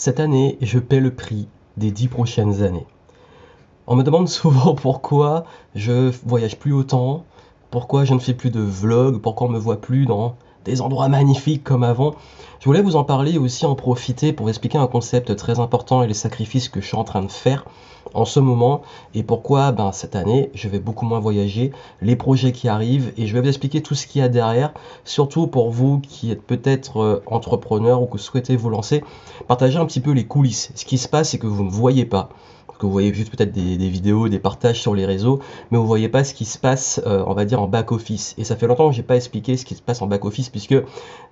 Cette année, je paie le prix des dix prochaines années. On me demande souvent pourquoi je voyage plus autant, pourquoi je ne fais plus de vlogs, pourquoi on me voit plus dans des endroits magnifiques comme avant. Je voulais vous en parler et aussi en profiter pour expliquer un concept très important et les sacrifices que je suis en train de faire en ce moment et pourquoi ben, cette année je vais beaucoup moins voyager, les projets qui arrivent et je vais vous expliquer tout ce qu'il y a derrière, surtout pour vous qui êtes peut-être euh, entrepreneur ou que souhaitez vous lancer, partager un petit peu les coulisses. Ce qui se passe c'est que vous ne voyez pas que vous voyez juste peut-être des, vidéos, des partages sur les réseaux, mais vous voyez pas ce qui se passe, euh, on va dire, en back-office. Et ça fait longtemps que j'ai pas expliqué ce qui se passe en back-office, puisque,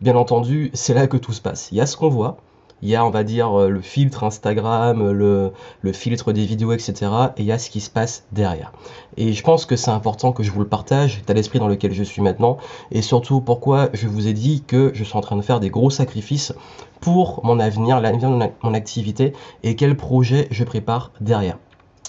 bien entendu, c'est là que tout se passe. Il y a ce qu'on voit, il y a, on va dire, euh, le filtre Instagram, le, le, filtre des vidéos, etc. Et il y a ce qui se passe derrière. Et je pense que c'est important que je vous le partage, à l'esprit dans lequel je suis maintenant. Et surtout, pourquoi je vous ai dit que je suis en train de faire des gros sacrifices pour mon avenir, l'avenir de mon activité et quel projet je prépare derrière.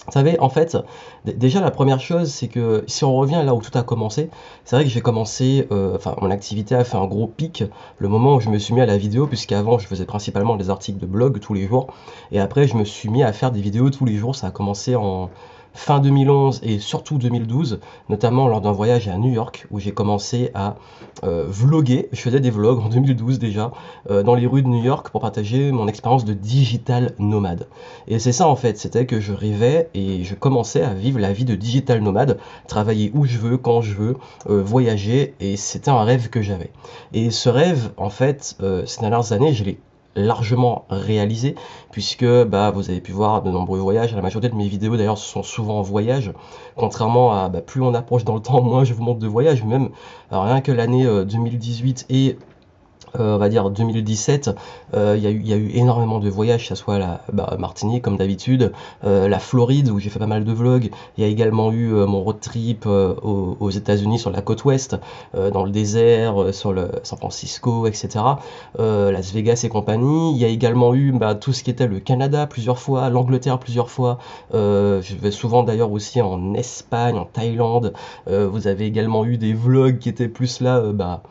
Vous savez, en fait, déjà la première chose, c'est que si on revient là où tout a commencé, c'est vrai que j'ai commencé, euh, enfin mon activité a fait un gros pic le moment où je me suis mis à la vidéo, puisqu'avant je faisais principalement des articles de blog tous les jours, et après je me suis mis à faire des vidéos tous les jours, ça a commencé en fin 2011 et surtout 2012, notamment lors d'un voyage à New York où j'ai commencé à euh, vloguer. Je faisais des vlogs en 2012 déjà euh, dans les rues de New York pour partager mon expérience de digital nomade. Et c'est ça en fait, c'était que je rêvais et je commençais à vivre la vie de digital nomade, travailler où je veux, quand je veux, euh, voyager et c'était un rêve que j'avais. Et ce rêve, en fait, ces dernières années, je l'ai largement réalisé puisque bah, vous avez pu voir de nombreux voyages. La majorité de mes vidéos d'ailleurs sont souvent en voyage, contrairement à bah, plus on approche dans le temps, moins je vous montre de voyages. Même rien que l'année 2018 euh, et euh, on va dire 2017, euh, il y, a eu énormément de voyages, que ce soit la bah, Martinique comme d'habitude, euh, la Floride où j'ai fait pas mal de vlogs. Il y a également eu mon road trip aux, États-Unis sur la côte ouest, dans le désert, sur le San Francisco, etc. Las Vegas et compagnie. Il y a également eu bah, tout ce qui était le Canada plusieurs fois, l'Angleterre plusieurs fois. je vais souvent d'ailleurs aussi en Espagne, en Thaïlande. vous avez également eu des vlogs qui étaient plus là, bah,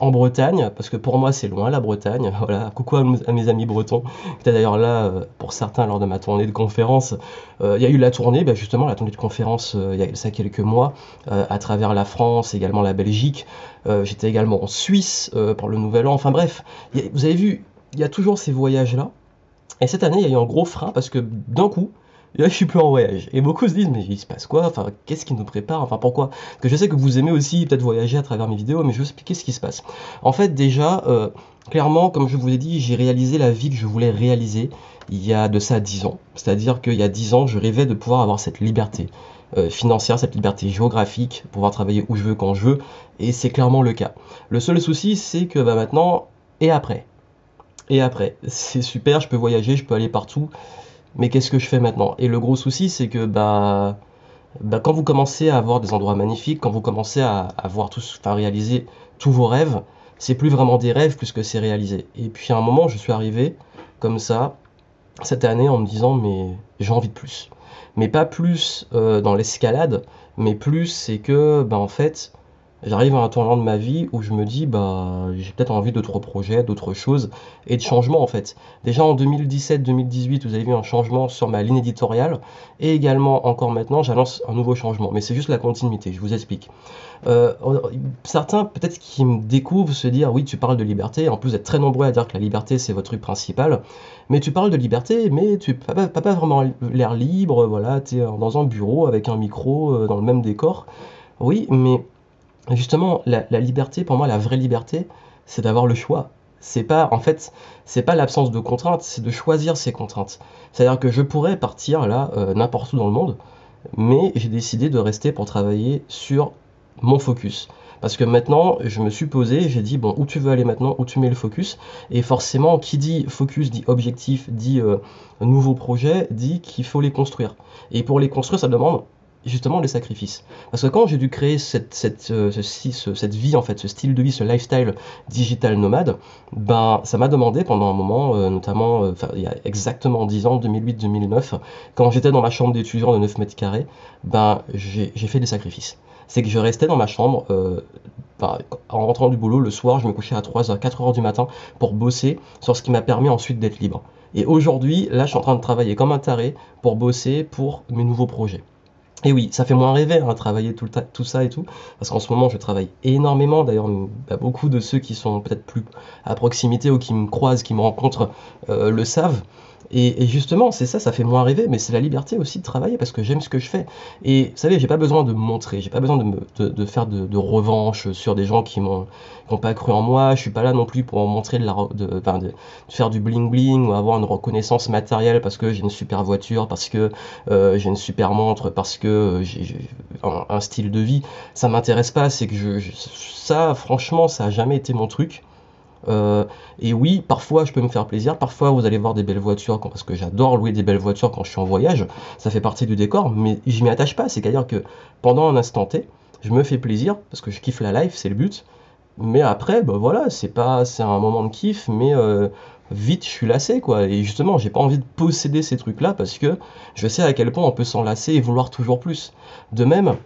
en Bretagne, parce que pour moi c'est loin la Bretagne. Voilà, coucou à, mes amis bretons, qui étaient d'ailleurs là euh, pour certains lors de ma tournée de conférence. Euh, il y a eu la tournée, bah, justement la tournée de conférence euh, il y a ça quelques mois, à travers la France, également la Belgique. J'étais également en Suisse pour le Nouvel An. Enfin bref, vous avez vu, il y a toujours ces voyages là. Et cette année il y a eu un gros frein parce que d'un coup, là, je suis plus en voyage. Et beaucoup se disent, mais il se passe quoi? Enfin, qu'est-ce qui nous prépare? Enfin, pourquoi? Parce que je sais que vous aimez aussi peut-être voyager à travers mes vidéos, mais je vais vous expliquer ce qui se passe. En fait, déjà, euh, clairement, comme je vous ai dit, j'ai réalisé la vie que je voulais réaliser il y a de ça 10 ans. C'est-à-dire qu'il y a 10 ans, je rêvais de pouvoir avoir cette liberté euh, financière, cette liberté géographique, pouvoir travailler où je veux, quand je veux, et c'est clairement le cas. Le seul souci, c'est que bah, maintenant, et après? Et après, c'est super, je peux voyager, je peux aller partout, mais qu'est-ce que je fais maintenant? Et le gros souci, c'est que bah, bah, quand vous commencez à avoir des endroits magnifiques, quand vous commencez à, avoir tous, réaliser tous vos rêves, c'est plus vraiment des rêves puisque c'est réalisé. Et puis à un moment, je suis arrivé comme ça cette année en me disant mais j'ai envie de plus. Mais pas plus euh, dans l'escalade, mais plus c'est que bah, en fait j'arrive à un tournant de ma vie où je me dis bah j'ai peut-être envie d'autres projets, d'autres choses et de changements en fait. Déjà en 2017-2018 vous avez vu un changement sur ma ligne éditoriale et également encore maintenant j'annonce un nouveau changement mais c'est juste la continuité, je vous explique. Euh, certains peut-être qui me découvrent se dire oui tu parles de liberté, en plus êtes très nombreux à dire que la liberté c'est votre truc principal, mais tu parles de liberté mais tu n'as pas, pas, vraiment l'air libre, voilà, tu es dans un bureau avec un micro euh, dans le même décor. Oui mais justement, la, liberté, pour moi, la vraie liberté, c'est d'avoir le choix. C'est pas, en fait, c'est pas l'absence de contraintes, c'est de choisir ses contraintes. C'est-à-dire que je pourrais partir là, euh, n'importe où dans le monde, mais j'ai décidé de rester pour travailler sur mon focus. Parce que maintenant, je me suis posé, j'ai dit, bon, où tu veux aller maintenant, où tu mets le focus? Et forcément, qui dit focus, dit objectif, dit euh, nouveau projet, dit qu'il faut les construire. Et pour les construire, ça demande justement les sacrifices. Parce que quand j'ai dû créer cette, cette, euh, cette vie, en fait, ce style de vie, ce lifestyle digital nomade, ben, ça m'a demandé pendant un moment, euh, notamment euh, il y a exactement 10 ans, 2008-2009, quand j'étais dans ma chambre d'étudiant de 9 mètres carrés, ben, j'ai fait des sacrifices. C'est que je restais dans ma chambre, ben, en rentrant du boulot le soir, je me couchais à 3h, 4h du matin pour bosser sur ce qui m'a permis ensuite d'être libre. Et aujourd'hui, là, je suis en train de travailler comme un taré pour bosser pour mes nouveaux projets. Et oui, ça fait moins rêver, hein, travailler tout, le tout ça et tout, parce qu'en ce moment, je travaille énormément. D'ailleurs, bah, beaucoup de ceux qui sont peut-être plus à proximité ou qui me croisent, qui me rencontrent, euh, le savent. Et, justement, c'est ça, ça fait moins rêver, mais c'est la liberté aussi de travailler parce que j'aime ce que je fais. Et vous savez, j'ai pas besoin de me montrer, j'ai pas besoin de, me, faire de, revanche sur des gens qui m'ont pas cru en moi. Je suis pas là non plus pour montrer de la, faire du bling bling ou avoir une reconnaissance matérielle parce que j'ai une super voiture, parce que euh, j'ai une super montre, parce que j'ai un, style de vie. Ça m'intéresse pas. C'est que ça, franchement, ça a jamais été mon truc. Euh, et oui, parfois je peux me faire plaisir, parfois vous allez voir des belles voitures, parce que j'adore louer des belles voitures quand je suis en voyage, ça fait partie du décor, mais je m'y attache pas, c'est-à-dire que pendant un instant T, je me fais plaisir, parce que je kiffe la life, c'est le but, mais après, bah voilà, c'est pas, c'est un moment de kiff, mais euh, vite je suis lassé quoi, et justement j'ai pas envie de posséder ces trucs-là, parce que je sais à quel point on peut s'en lasser et vouloir toujours plus. De même,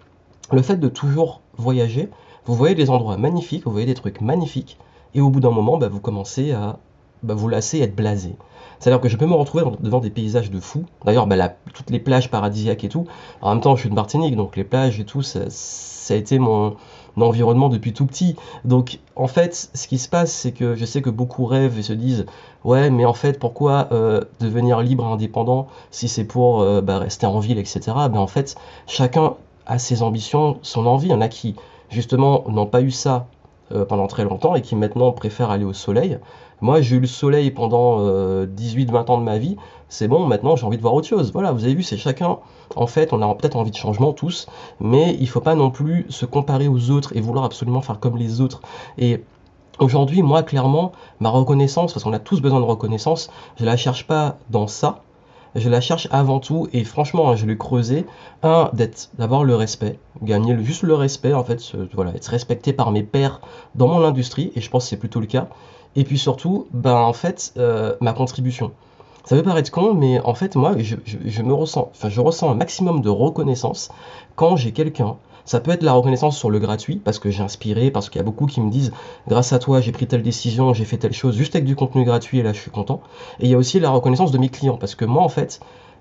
le fait de toujours voyager, vous voyez des endroits magnifiques, vous voyez des trucs magnifiques, et au bout d'un moment, bah, vous commencez à bah, vous lasser être blasé. C'est-à-dire que je peux me retrouver devant des paysages de fou. D'ailleurs, bah, toutes les plages paradisiaques et tout. En même temps, je suis de Martinique, donc les plages et tout, ça, a été mon, environnement depuis tout petit. Donc, en fait, ce qui se passe, c'est que je sais que beaucoup rêvent et se disent Ouais, mais en fait, pourquoi euh, devenir libre et indépendant si c'est pour euh, rester en ville, etc. Ben, en fait, chacun a ses ambitions, son envie. Il y en a qui, justement, n'ont pas eu ça euh, pendant très longtemps et qui maintenant préfèrent aller au soleil. Moi, j'ai eu le soleil pendant 18-20 euh, ans de ma vie. C'est bon, maintenant j'ai envie de voir autre chose. Voilà, vous avez vu, c'est chacun. En fait, on a peut-être envie de changement tous, mais il faut pas non plus se comparer aux autres et vouloir absolument faire comme les autres. Et aujourd'hui, moi, clairement, ma reconnaissance, parce qu'on a tous besoin de reconnaissance, je la cherche pas dans ça je la cherche avant tout et franchement, hein, je l'ai creusé. Un, d'être, d'avoir le respect, gagner juste le respect, en fait, voilà, être respecté par mes pairs dans mon industrie et je pense que c'est plutôt le cas. Et puis surtout, ben en fait, euh, ma contribution. Ça peut paraître con, mais en fait, moi, je, je me ressens, enfin, je ressens un maximum de reconnaissance quand j'ai quelqu'un ça peut être la reconnaissance sur le gratuit, parce que j'ai inspiré, parce qu'il y a beaucoup qui me disent, grâce à toi, j'ai pris telle décision, j'ai fait telle chose, juste avec du contenu gratuit, et là, je suis content. Et il y a aussi la reconnaissance de mes clients, parce que moi, en fait,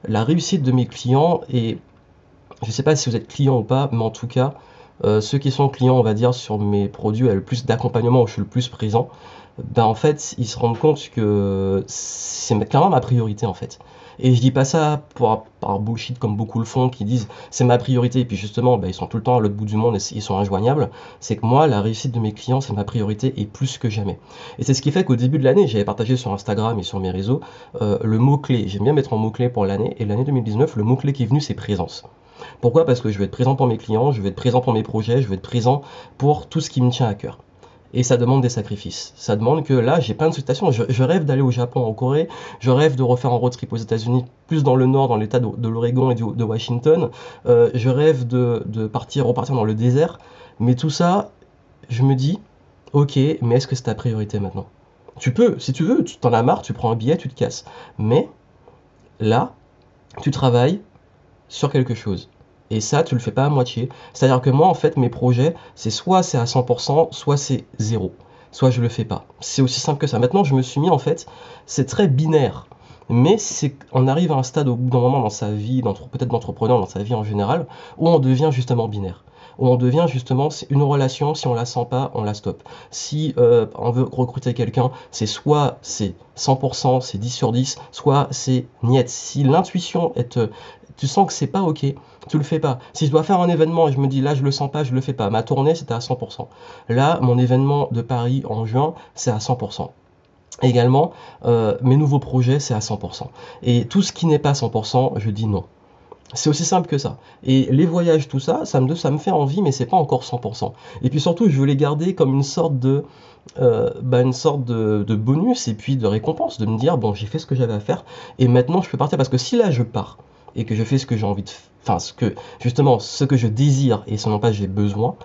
la réussite de mes clients, et je ne sais pas si vous êtes client ou pas, mais en tout cas, euh, ceux qui sont clients, on va dire, sur mes produits, le plus d'accompagnement, où je suis le plus présent, ben en fait, ils se rendent compte que c'est clairement ma priorité, en fait. Et je dis pas ça par bullshit comme beaucoup le font, qui disent c'est ma priorité, et puis justement, bah, ils sont tout le temps à l'autre bout du monde et ils sont injoignables. C'est que moi, la réussite de mes clients, c'est ma priorité et plus que jamais. Et c'est ce qui fait qu'au début de l'année, j'avais partagé sur Instagram et sur mes réseaux euh, le mot-clé. J'aime bien mettre en mot-clé pour l'année, et l'année 2019, le mot-clé qui est venu, c'est présence. Pourquoi? Parce que je vais être présent pour mes clients, je vais être présent pour mes projets, je vais être présent pour tout ce qui me tient à cœur et ça demande des sacrifices. Ça demande que là, j'ai plein de sollicitations. Je, rêve d'aller au Japon, en Corée. Je rêve de refaire un road trip aux États-Unis, plus dans le nord, dans l'État de, l'Oregon et de Washington. Euh, je rêve de, de, partir, repartir dans le désert. Mais tout ça, je me dis, ok, mais est-ce que c'est ta priorité maintenant? Tu peux, si tu veux, tu t'en as marre, tu prends un billet, tu te casses. Mais là, tu travailles sur quelque chose. Et ça, tu le fais pas à moitié. C'est-à-dire que moi, en fait, mes projets, c'est soit c'est à 100%, soit c'est zéro. Soit je le fais pas. C'est aussi simple que ça. Maintenant, je me suis mis, en fait, c'est très binaire. Mais c'est, on arrive à un stade au bout d'un moment dans sa vie, peut-être d'entrepreneur, dans sa vie en général, où on devient justement binaire où on devient justement une relation, si on la sent pas, on la stoppe. Si euh, on veut recruter quelqu'un, c'est soit c'est 100%, c'est 10 sur 10, soit c'est niet. Si l'intuition est, tu sens que c'est pas ok, tu le fais pas. Si je dois faire un événement et je me dis là je le sens pas, je le fais pas. Ma tournée c'était à 100%. Là mon événement de Paris en juin c'est à 100%. Également euh, mes nouveaux projets c'est à 100%. Et tout ce qui n'est pas 100%, je dis non. C'est aussi simple que ça. Et les voyages, tout ça, ça me, ça me fait envie, mais c'est pas encore 100%. Et puis surtout, je veux les garder comme une sorte de, euh, bah, une sorte de, bonus et puis de récompense, de me dire bon, j'ai fait ce que j'avais à faire, et maintenant je peux partir parce que si là je pars et que je fais ce que j'ai envie de enfin ce que justement ce que je désire et ce non pas j'ai besoin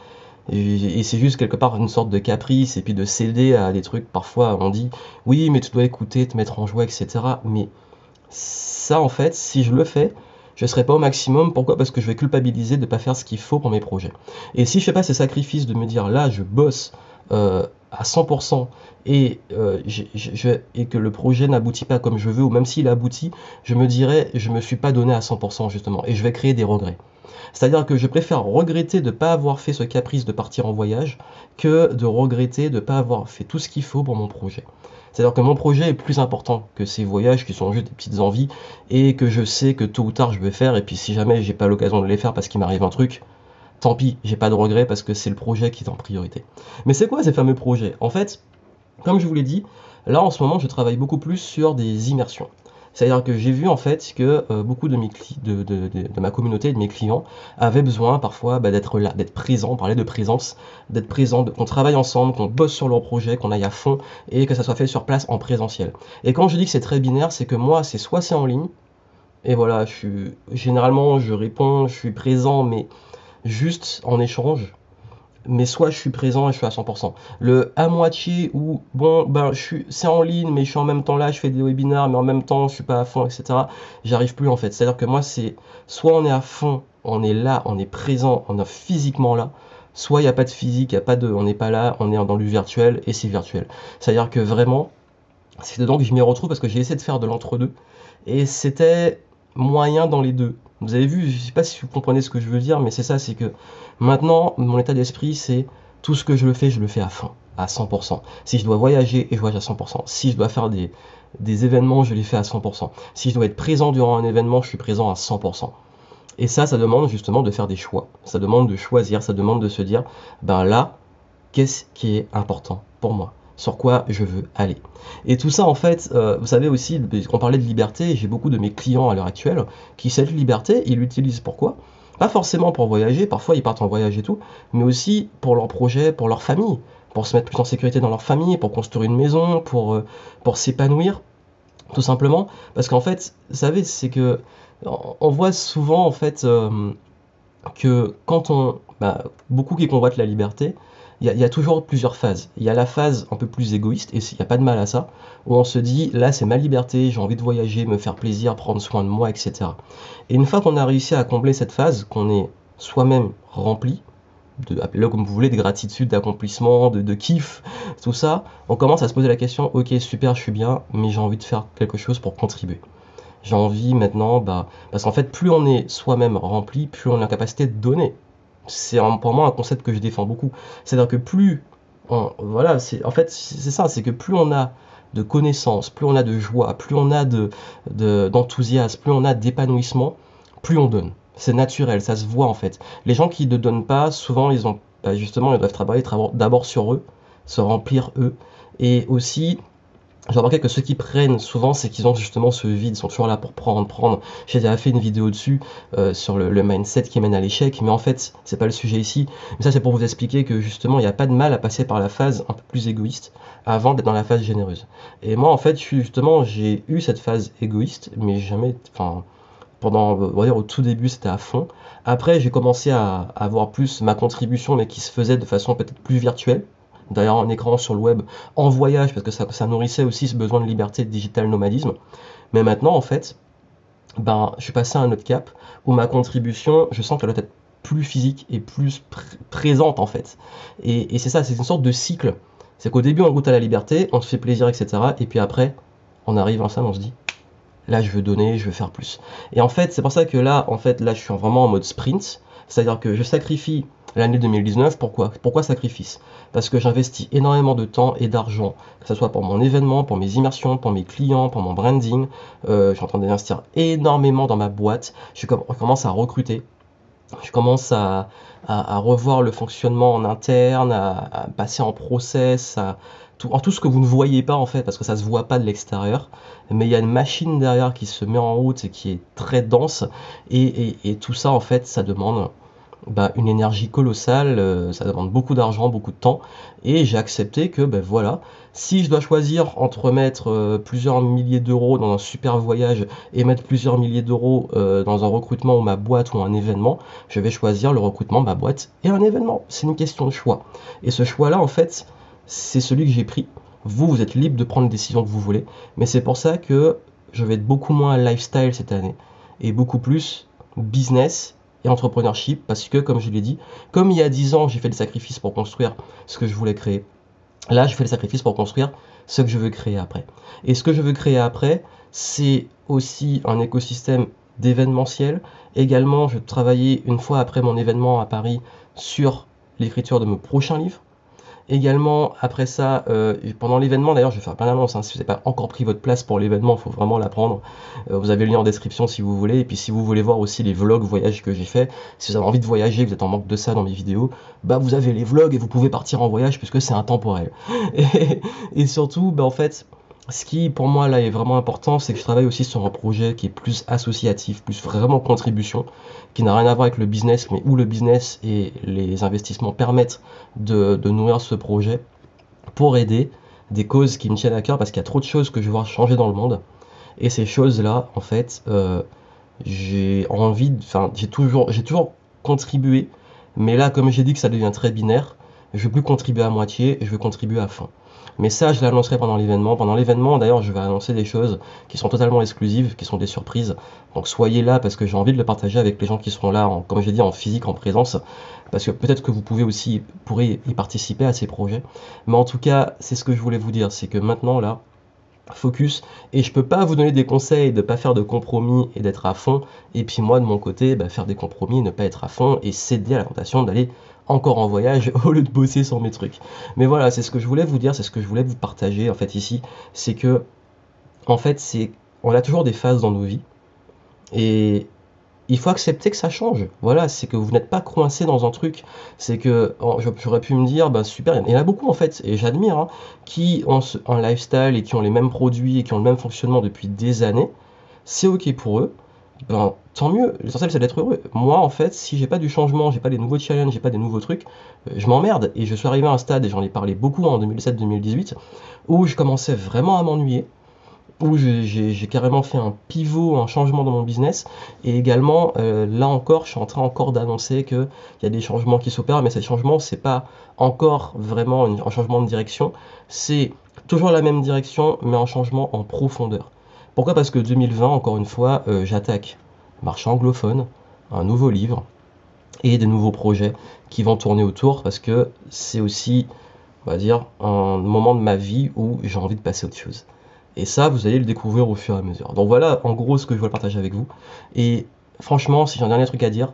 et, c'est juste quelque part une sorte de caprice et puis de céder à des trucs parfois on dit oui mais tu dois écouter te mettre en joie etc mais ça en fait si je le fais je serai pas au maximum. Pourquoi? Parce que je vais culpabiliser de ne pas faire ce qu'il faut pour mes projets. Et si je fais pas ces sacrifices de me dire là, je bosse euh, à 100% et, euh, et que le projet n'aboutit pas comme je veux, ou même s'il aboutit, je me dirais, je me suis pas donné à 100% justement, et je vais créer des regrets. C'est-à-dire que je préfère regretter de ne pas avoir fait ce caprice de partir en voyage que de regretter de ne pas avoir fait tout ce qu'il faut pour mon projet. C'est-à-dire que mon projet est plus important que ces voyages qui sont juste des petites envies et que je sais que tôt ou tard je vais faire et puis si jamais j'ai pas l'occasion de les faire parce qu'il m'arrive un truc, tant pis, j'ai pas de regret parce que c'est le projet qui est en priorité. Mais c'est quoi ces fameux projets? En fait, comme je vous l'ai dit, là en ce moment je travaille beaucoup plus sur des immersions. C'est-à-dire que j'ai vu en fait que euh, beaucoup de, mes de, de, ma communauté, de mes clients, avaient besoin parfois bah, d'être là, d'être présent, on parlait de présence, d'être présent, qu'on travaille ensemble, qu'on bosse sur leur projet, qu'on aille à fond et que ça soit fait sur place en présentiel. Et quand je dis que c'est très binaire, c'est que moi, c'est soit c'est en ligne, et voilà, je suis, généralement je réponds, je suis présent, mais juste en échange. Mais soit je suis présent et je suis à 100%. Le à moitié ou bon, ben c'est en ligne, mais je suis en même temps là, je fais des webinaires, mais en même temps je suis pas à fond, etc. J'arrive plus en fait. C'est-à-dire que moi c'est soit on est à fond, on est là, on est présent, on est physiquement là, soit il n'y a pas de physique, y a pas de, on n'est pas là, on est dans le virtuel et c'est virtuel. C'est-à-dire que vraiment, c'est dedans que je m'y retrouve parce que j'ai essayé de faire de l'entre-deux et c'était moyen dans les deux. Vous avez vu, je sais pas si vous comprenez ce que je veux dire, mais c'est ça, c'est que maintenant, mon état d'esprit, c'est tout ce que je le fais, je le fais à fond, à 100%. Si je dois voyager, je voyage à 100%. Si je dois faire des, des événements, je les fais à 100%. Si je dois être présent durant un événement, je suis présent à 100%. Et ça, ça demande justement de faire des choix. Ça demande de choisir, ça demande de se dire, ben là, qu'est-ce qui est important pour moi? Sur quoi je veux aller. Et tout ça, en fait, euh, vous savez aussi, on parlait de liberté, j'ai beaucoup de mes clients à l'heure actuelle qui, cette liberté, ils l'utilisent pourquoi? Pas forcément pour voyager, parfois ils partent en voyage et tout, mais aussi pour leur projet, pour leur famille, pour se mettre plus en sécurité dans leur famille, pour construire une maison, pour, euh, pour s'épanouir, tout simplement. Parce qu'en fait, vous savez, c'est que on voit souvent, en fait, euh, que quand on. Bah, beaucoup qui convoitent la liberté, il y, a toujours plusieurs phases. Il y a la phase un peu plus égoïste, et il n'y a pas de mal à ça, où on se dit, là c'est ma liberté, j'ai envie de voyager, me faire plaisir, prendre soin de moi, etc. Et une fois qu'on a réussi à combler cette phase, qu'on est soi-même rempli, de, appelez-le comme vous voulez, de gratitude, d'accomplissement, de, de kiff, tout ça, on commence à se poser la question, ok super, je suis bien, mais j'ai envie de faire quelque chose pour contribuer. J'ai envie maintenant, bah, parce qu'en fait, plus on est soi-même rempli, plus on a la capacité de donner c'est pour moi un concept que je défends beaucoup. C'est-à-dire que plus on, voilà, c'est en fait c'est ça, c'est que plus on a de connaissances, plus on a de joie, plus on a de d'enthousiasme, plus on a d'épanouissement, plus on donne. C'est naturel, ça se voit en fait. Les gens qui ne donnent pas, souvent ils ont bah, justement ils doivent travailler d'abord sur eux, se remplir eux, et aussi j'ai remarqué que ceux qui prennent souvent, c'est qu'ils ont justement ce vide, ils sont toujours là pour prendre, prendre. J'ai déjà fait une vidéo dessus euh, sur le, mindset qui mène à l'échec, mais en fait, c'est pas le sujet ici. Mais ça, c'est pour vous expliquer que justement, il n'y a pas de mal à passer par la phase un peu plus égoïste avant d'être dans la phase généreuse. Et moi, en fait, justement, j'ai eu cette phase égoïste, mais jamais, enfin, pendant, on va dire au tout début, c'était à fond. Après, j'ai commencé à avoir plus ma contribution, mais qui se faisait de façon peut-être plus virtuelle d'ailleurs un écran sur le web en voyage parce que ça, nourrissait aussi ce besoin de liberté de digital nomadisme. Mais maintenant, en fait, ben, je suis passé à un autre cap où ma contribution, je sens qu'elle doit être plus physique et plus présente en fait. Et, c'est ça, c'est une sorte de cycle. C'est qu'au début, on goûte à la liberté, on se fait plaisir, etc. Et puis après, on arrive à ça, on se dit, là, je veux donner, je veux faire plus. Et en fait, c'est pour ça que là, en fait, là, je suis vraiment en mode sprint. C'est-à-dire que je sacrifie l'année 2019. Pourquoi Pourquoi sacrifice? Parce que j'investis énormément de temps et d'argent, que ce soit pour mon événement, pour mes immersions, pour mes clients, pour mon branding. Euh, je suis en train d'investir énormément dans ma boîte. Je commence à recruter. Je commence à, revoir le fonctionnement en interne, à, passer en process, à tout, en tout ce que vous ne voyez pas en fait, parce que ça se voit pas de l'extérieur. Mais il y a une machine derrière qui se met en route et qui est très dense. et tout ça en fait, ça demande bah, une énergie colossale, euh, ça demande beaucoup d'argent, beaucoup de temps, et j'ai accepté que ben voilà, si je dois choisir entre mettre euh, plusieurs milliers d'euros dans un super voyage et mettre plusieurs milliers d'euros euh, dans un recrutement ou ma boîte ou un événement, je vais choisir le recrutement, ma boîte et un événement. C'est une question de choix. Et ce choix-là, en fait, c'est celui que j'ai pris. Vous, vous êtes libre de prendre les décisions que vous voulez, mais c'est pour ça que je vais être beaucoup moins lifestyle cette année et beaucoup plus business et entrepreneurship parce que, comme je l'ai dit, comme il y a 10 ans, j'ai fait des sacrifices pour construire ce que je voulais créer, Là, je fais le sacrifice pour construire ce que je veux créer après. Et ce que je veux créer après, c'est aussi un écosystème d'événementiel. Également, je travaillais une fois après mon événement à Paris sur l'écriture de mon prochain livre. Également, après ça, euh, pendant l'événement, d'ailleurs, je vais faire plein d'annonces. Hein, si vous n'avez pas encore pris votre place pour l'événement, il faut vraiment la prendre. Euh, vous avez le lien en description si vous voulez. Et puis, si vous voulez voir aussi les vlogs voyages que j'ai fait, si vous avez envie de voyager, vous êtes en manque de ça dans mes vidéos, bah vous avez les vlogs et vous pouvez partir en voyage puisque c'est intemporel. Et, et surtout, bah en fait, ce qui pour moi là est vraiment important, c'est que je travaille aussi sur un projet qui est plus associatif, plus vraiment contribution, qui n'a rien à voir avec le business, mais où le business et les investissements permettent de, nourrir ce projet pour aider des causes qui me tiennent à cœur parce qu'il y a trop de choses que je veux voir changer dans le monde. Et ces choses-là, en fait, euh, j'ai envie, enfin, j'ai toujours, contribué, mais là, comme j'ai dit que ça devient très binaire, je veux plus contribuer à moitié, je veux contribuer à fond. Mais ça, je l'annoncerai pendant l'événement. Pendant l'événement, d'ailleurs, je vais annoncer des choses qui sont totalement exclusives, qui sont des surprises. Donc soyez là parce que j'ai envie de le partager avec les gens qui seront là, comme j'ai dit, en physique, en présence. Parce que peut-être que vous pouvez aussi pourrez y participer à ces projets. Mais en tout cas, c'est ce que je voulais vous dire, c'est que maintenant là, focus et je peux pas vous donner des conseils de pas faire de compromis et d'être à fond et puis moi de mon côté bah, faire des compromis ne pas être à fond et céder à la tentation d'aller encore en voyage au lieu de bosser sur mes trucs. Mais voilà, c'est ce que je voulais vous dire, c'est ce que je voulais vous partager en fait ici, c'est que en fait c'est on a toujours des phases dans nos vies et il faut accepter que ça change. Voilà, c'est que vous n'êtes pas coincé dans un truc. C'est que j'aurais pu me dire, bah super, il y en a beaucoup en fait, et j'admire, hein, qui ont un lifestyle et qui ont les mêmes produits et qui ont le même fonctionnement depuis des années. C'est ok pour eux ben, tant mieux. L'essentiel, c'est d'être heureux. Moi, en fait, si j'ai pas du changement, j'ai pas des nouveaux challenges, j'ai pas des nouveaux trucs, euh, je m'emmerde. Et je suis arrivé à un stade, et j'en ai parlé beaucoup en 2017-2018, où je commençais vraiment à m'ennuyer, où j'ai carrément fait un pivot, un changement dans mon business. Et également, euh, là encore, je suis en train encore d'annoncer qu'il y a des changements qui s'opèrent, mais ces changements, c'est pas encore vraiment un changement de direction. C'est toujours la même direction, mais un changement en profondeur. Pourquoi Parce que 2020, encore une fois, euh, j'attaque marché anglophone, un nouveau livre et des nouveaux projets qui vont tourner autour parce que c'est aussi, on va dire, un moment de ma vie où j'ai envie de passer autre chose. Et ça, vous allez le découvrir au fur et à mesure. Donc voilà, en gros, ce que je voulais partager avec vous. Et franchement, si j'ai un dernier truc à dire,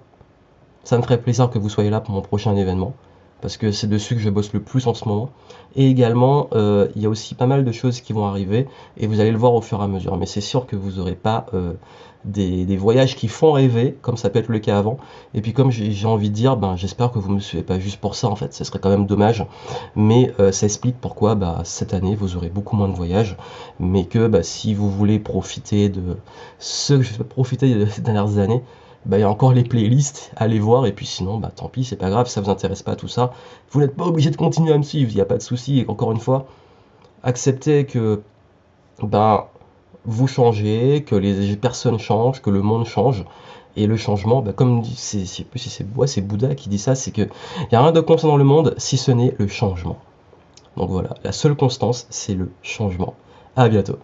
ça me ferait plaisir que vous soyez là pour mon prochain événement parce que c'est dessus que je bosse le plus en ce moment. Et également, euh, il y a aussi pas mal de choses qui vont arriver et vous allez le voir au fur et à mesure. Mais c'est sûr que vous n'aurez pas euh, des, voyages qui font rêver, comme ça peut être le cas avant. Et puis comme j'ai envie de dire, ben, j'espère que vous ne me suivez pas juste pour ça en fait, ce serait quand même dommage. Mais euh, ça explique pourquoi bah, cette année vous aurez beaucoup moins de voyages. Mais que bah, si vous voulez profiter de ce que je vais profiter de ces dernières années, bah, il y a encore les playlists, allez voir, et puis sinon, bah, tant pis, c'est pas grave, ça vous intéresse pas tout ça. Vous n'êtes pas obligé de continuer à me suivre, il n'y a pas de souci, encore une fois, acceptez que bah, vous changez, que les personnes changent, que le monde change, et le changement, bah, comme dit, c'est, c'est, c'est, c'est Bouddha qui dit ça, c'est que il n'y a rien de constant dans le monde si ce n'est le changement. Donc voilà, la seule constance, c'est le changement. À bientôt.